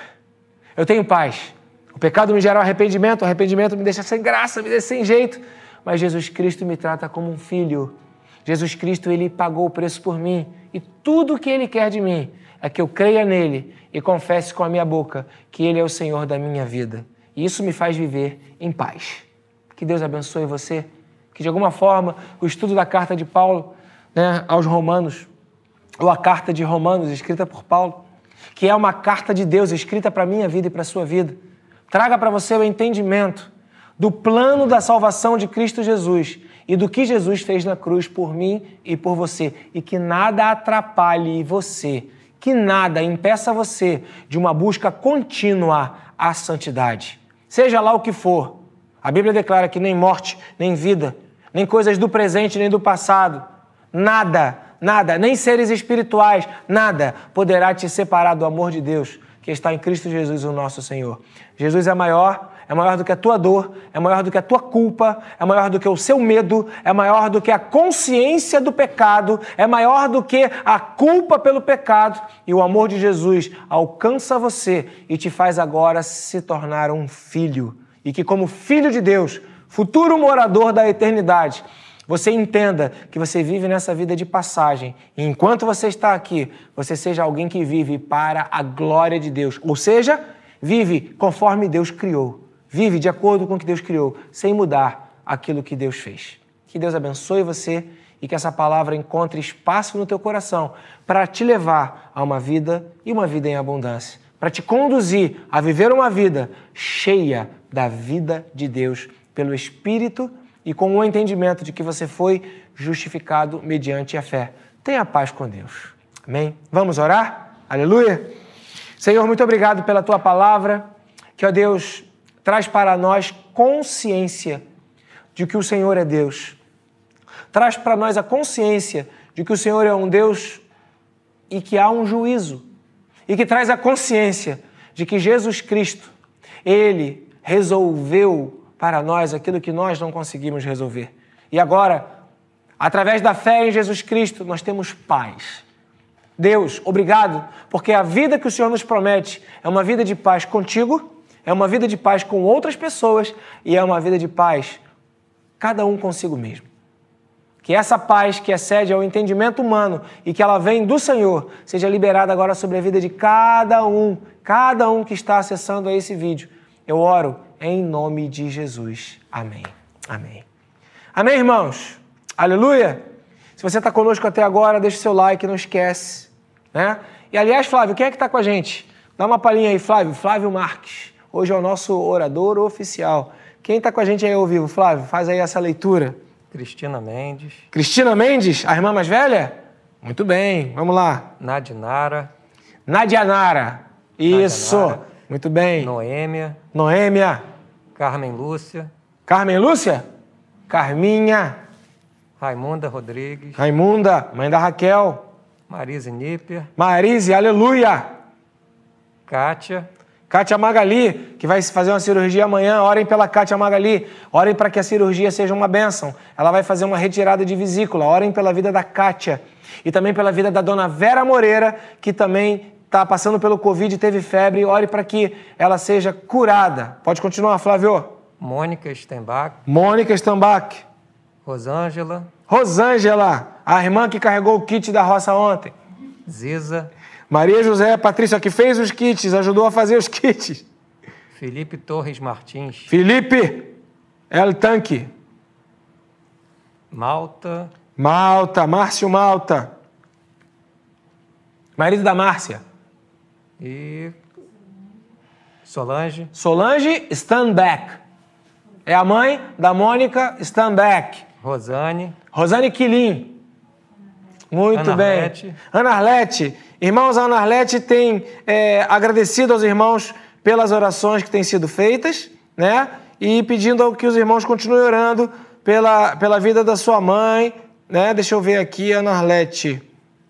Eu tenho paz o pecado me gera arrependimento, o arrependimento me deixa sem graça, me deixa sem jeito. Mas Jesus Cristo me trata como um filho. Jesus Cristo, ele pagou o preço por mim. E tudo o que ele quer de mim é que eu creia nele e confesse com a minha boca que ele é o Senhor da minha vida. E isso me faz viver em paz. Que Deus abençoe você. Que de alguma forma o estudo da carta de Paulo né, aos Romanos, ou a carta de Romanos escrita por Paulo, que é uma carta de Deus escrita para a minha vida e para a sua vida traga para você o entendimento do plano da salvação de Cristo Jesus e do que Jesus fez na cruz por mim e por você, e que nada atrapalhe você, que nada impeça você de uma busca contínua à santidade. Seja lá o que for, a Bíblia declara que nem morte, nem vida, nem coisas do presente, nem do passado, nada, nada, nem seres espirituais, nada poderá te separar do amor de Deus que está em Cristo Jesus, o nosso Senhor. Jesus é maior, é maior do que a tua dor, é maior do que a tua culpa, é maior do que o seu medo, é maior do que a consciência do pecado, é maior do que a culpa pelo pecado. E o amor de Jesus alcança você e te faz agora se tornar um filho. E que, como filho de Deus, futuro morador da eternidade, você entenda que você vive nessa vida de passagem. E enquanto você está aqui, você seja alguém que vive para a glória de Deus. Ou seja, vive conforme Deus criou. Vive de acordo com o que Deus criou, sem mudar aquilo que Deus fez. Que Deus abençoe você e que essa palavra encontre espaço no teu coração para te levar a uma vida e uma vida em abundância, para te conduzir a viver uma vida cheia da vida de Deus pelo Espírito e com o entendimento de que você foi justificado mediante a fé. Tenha paz com Deus. Amém? Vamos orar? Aleluia? Senhor, muito obrigado pela tua palavra, que, ó Deus, traz para nós consciência de que o Senhor é Deus. Traz para nós a consciência de que o Senhor é um Deus e que há um juízo. E que traz a consciência de que Jesus Cristo, ele resolveu para nós aquilo que nós não conseguimos resolver. E agora, através da fé em Jesus Cristo, nós temos paz. Deus, obrigado, porque a vida que o Senhor nos promete é uma vida de paz contigo, é uma vida de paz com outras pessoas e é uma vida de paz cada um consigo mesmo. Que essa paz que excede ao entendimento humano e que ela vem do Senhor seja liberada agora sobre a vida de cada um, cada um que está acessando a esse vídeo. Eu oro em nome de Jesus. Amém. Amém. Amém, irmãos? Aleluia! Se você está conosco até agora, deixa o seu like, não esquece. Né? E aliás, Flávio, quem é que está com a gente? Dá uma palhinha aí, Flávio. Flávio Marques. Hoje é o nosso orador oficial. Quem está com a gente aí ao vivo, Flávio? Faz aí essa leitura. Cristina Mendes. Cristina Mendes, a irmã mais velha? Muito bem, vamos lá. Nadinara. Nadianara. Isso. Nadianara. Muito bem. Noêmia. Noêmia. Carmen Lúcia. Carmen Lúcia? Carminha. Raimunda Rodrigues. Raimunda, mãe da Raquel. Marise Níper. Marise, aleluia. Kátia. Kátia Magali, que vai fazer uma cirurgia amanhã. Orem pela Kátia Magali. Orem para que a cirurgia seja uma bênção. Ela vai fazer uma retirada de vesícula. Orem pela vida da Kátia. E também pela vida da dona Vera Moreira, que também está passando pelo Covid e teve febre, ore para que ela seja curada. Pode continuar, Flávio. Mônica Stenbach. Mônica Stenbach. Rosângela. Rosângela, a irmã que carregou o kit da roça ontem. Ziza. Maria José Patrícia, que fez os kits, ajudou a fazer os kits. Felipe Torres Martins. Felipe El Tanque. Malta. Malta, Márcio Malta. Marido da Márcia. E Solange. Solange Stanback. É a mãe da Mônica Stanback. Rosane. Rosane Quilim. Muito Ana bem. Arlete. Ana Arlete. Irmãos, a Ana Arlete tem é, agradecido aos irmãos pelas orações que têm sido feitas, né? E pedindo que os irmãos continuem orando pela, pela vida da sua mãe, né? Deixa eu ver aqui, Ana Arlete.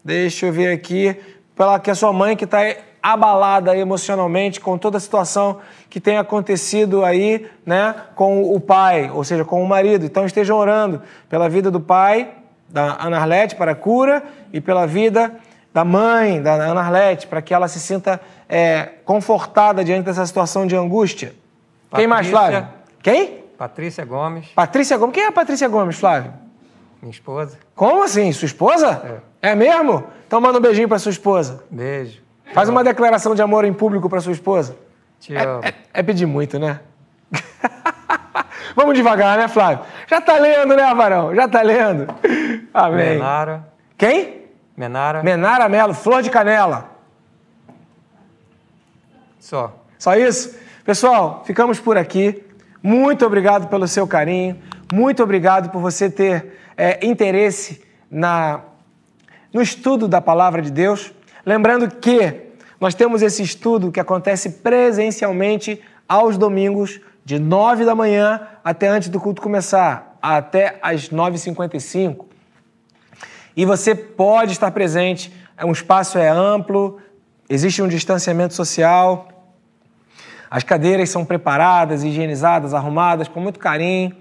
Deixa eu ver aqui. Pela que a sua mãe que está abalada emocionalmente com toda a situação que tem acontecido aí, né, com o pai, ou seja, com o marido. Então estejam orando pela vida do pai, da Ana Arlete, para a cura, e pela vida da mãe, da Ana Arlete, para que ela se sinta é, confortada diante dessa situação de angústia. Quem mais, Patrícia. Flávio? Quem? Patrícia Gomes. Patrícia Gomes. Quem é a Patrícia Gomes, Flávio? Minha esposa. Como assim? Sua esposa? É, mesmo? Então manda um beijinho para sua esposa. Beijo. Faz uma declaração de amor em público para sua esposa. Te amo. É, é pedir muito, né? Vamos devagar, né, Flávio? Já tá lendo, né, Varão? Já tá lendo. Amém. Menara. Quem? Menara. Menara Melo, Flor de Canela. Só. Só isso? Pessoal, ficamos por aqui. Muito obrigado pelo seu carinho. Muito obrigado por você ter é, interesse na, no estudo da palavra de Deus. Lembrando que nós temos esse estudo que acontece presencialmente aos domingos, de 9 da manhã até antes do culto começar, até às 9h55. E você pode estar presente, um espaço é amplo, existe um distanciamento social, as cadeiras são preparadas, higienizadas, arrumadas com muito carinho.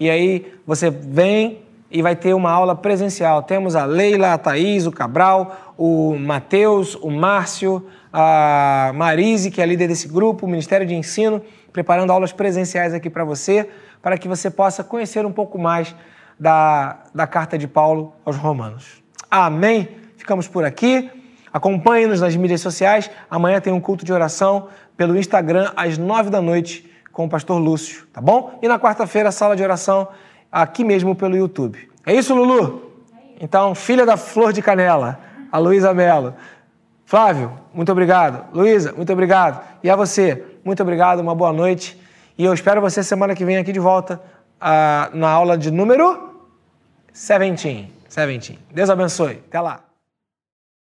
E aí você vem e vai ter uma aula presencial. Temos a Leila, a Thaís, o Cabral, o Matheus, o Márcio, a Marise, que é líder desse grupo, o Ministério de Ensino, preparando aulas presenciais aqui para você, para que você possa conhecer um pouco mais da, da carta de Paulo aos Romanos. Amém? Ficamos por aqui. Acompanhe-nos nas mídias sociais. Amanhã tem um culto de oração pelo Instagram às nove da noite com o pastor Lúcio, tá bom? E na quarta-feira, sala de oração aqui mesmo pelo YouTube. É isso, Lulu? Então, filha da Flor de Canela, a Luísa Mello. Flávio, muito obrigado. Luísa, muito obrigado. E a você, muito obrigado, uma boa noite. E eu espero você semana que vem aqui de volta uh, na aula de número 17. 17. Deus abençoe. Até lá.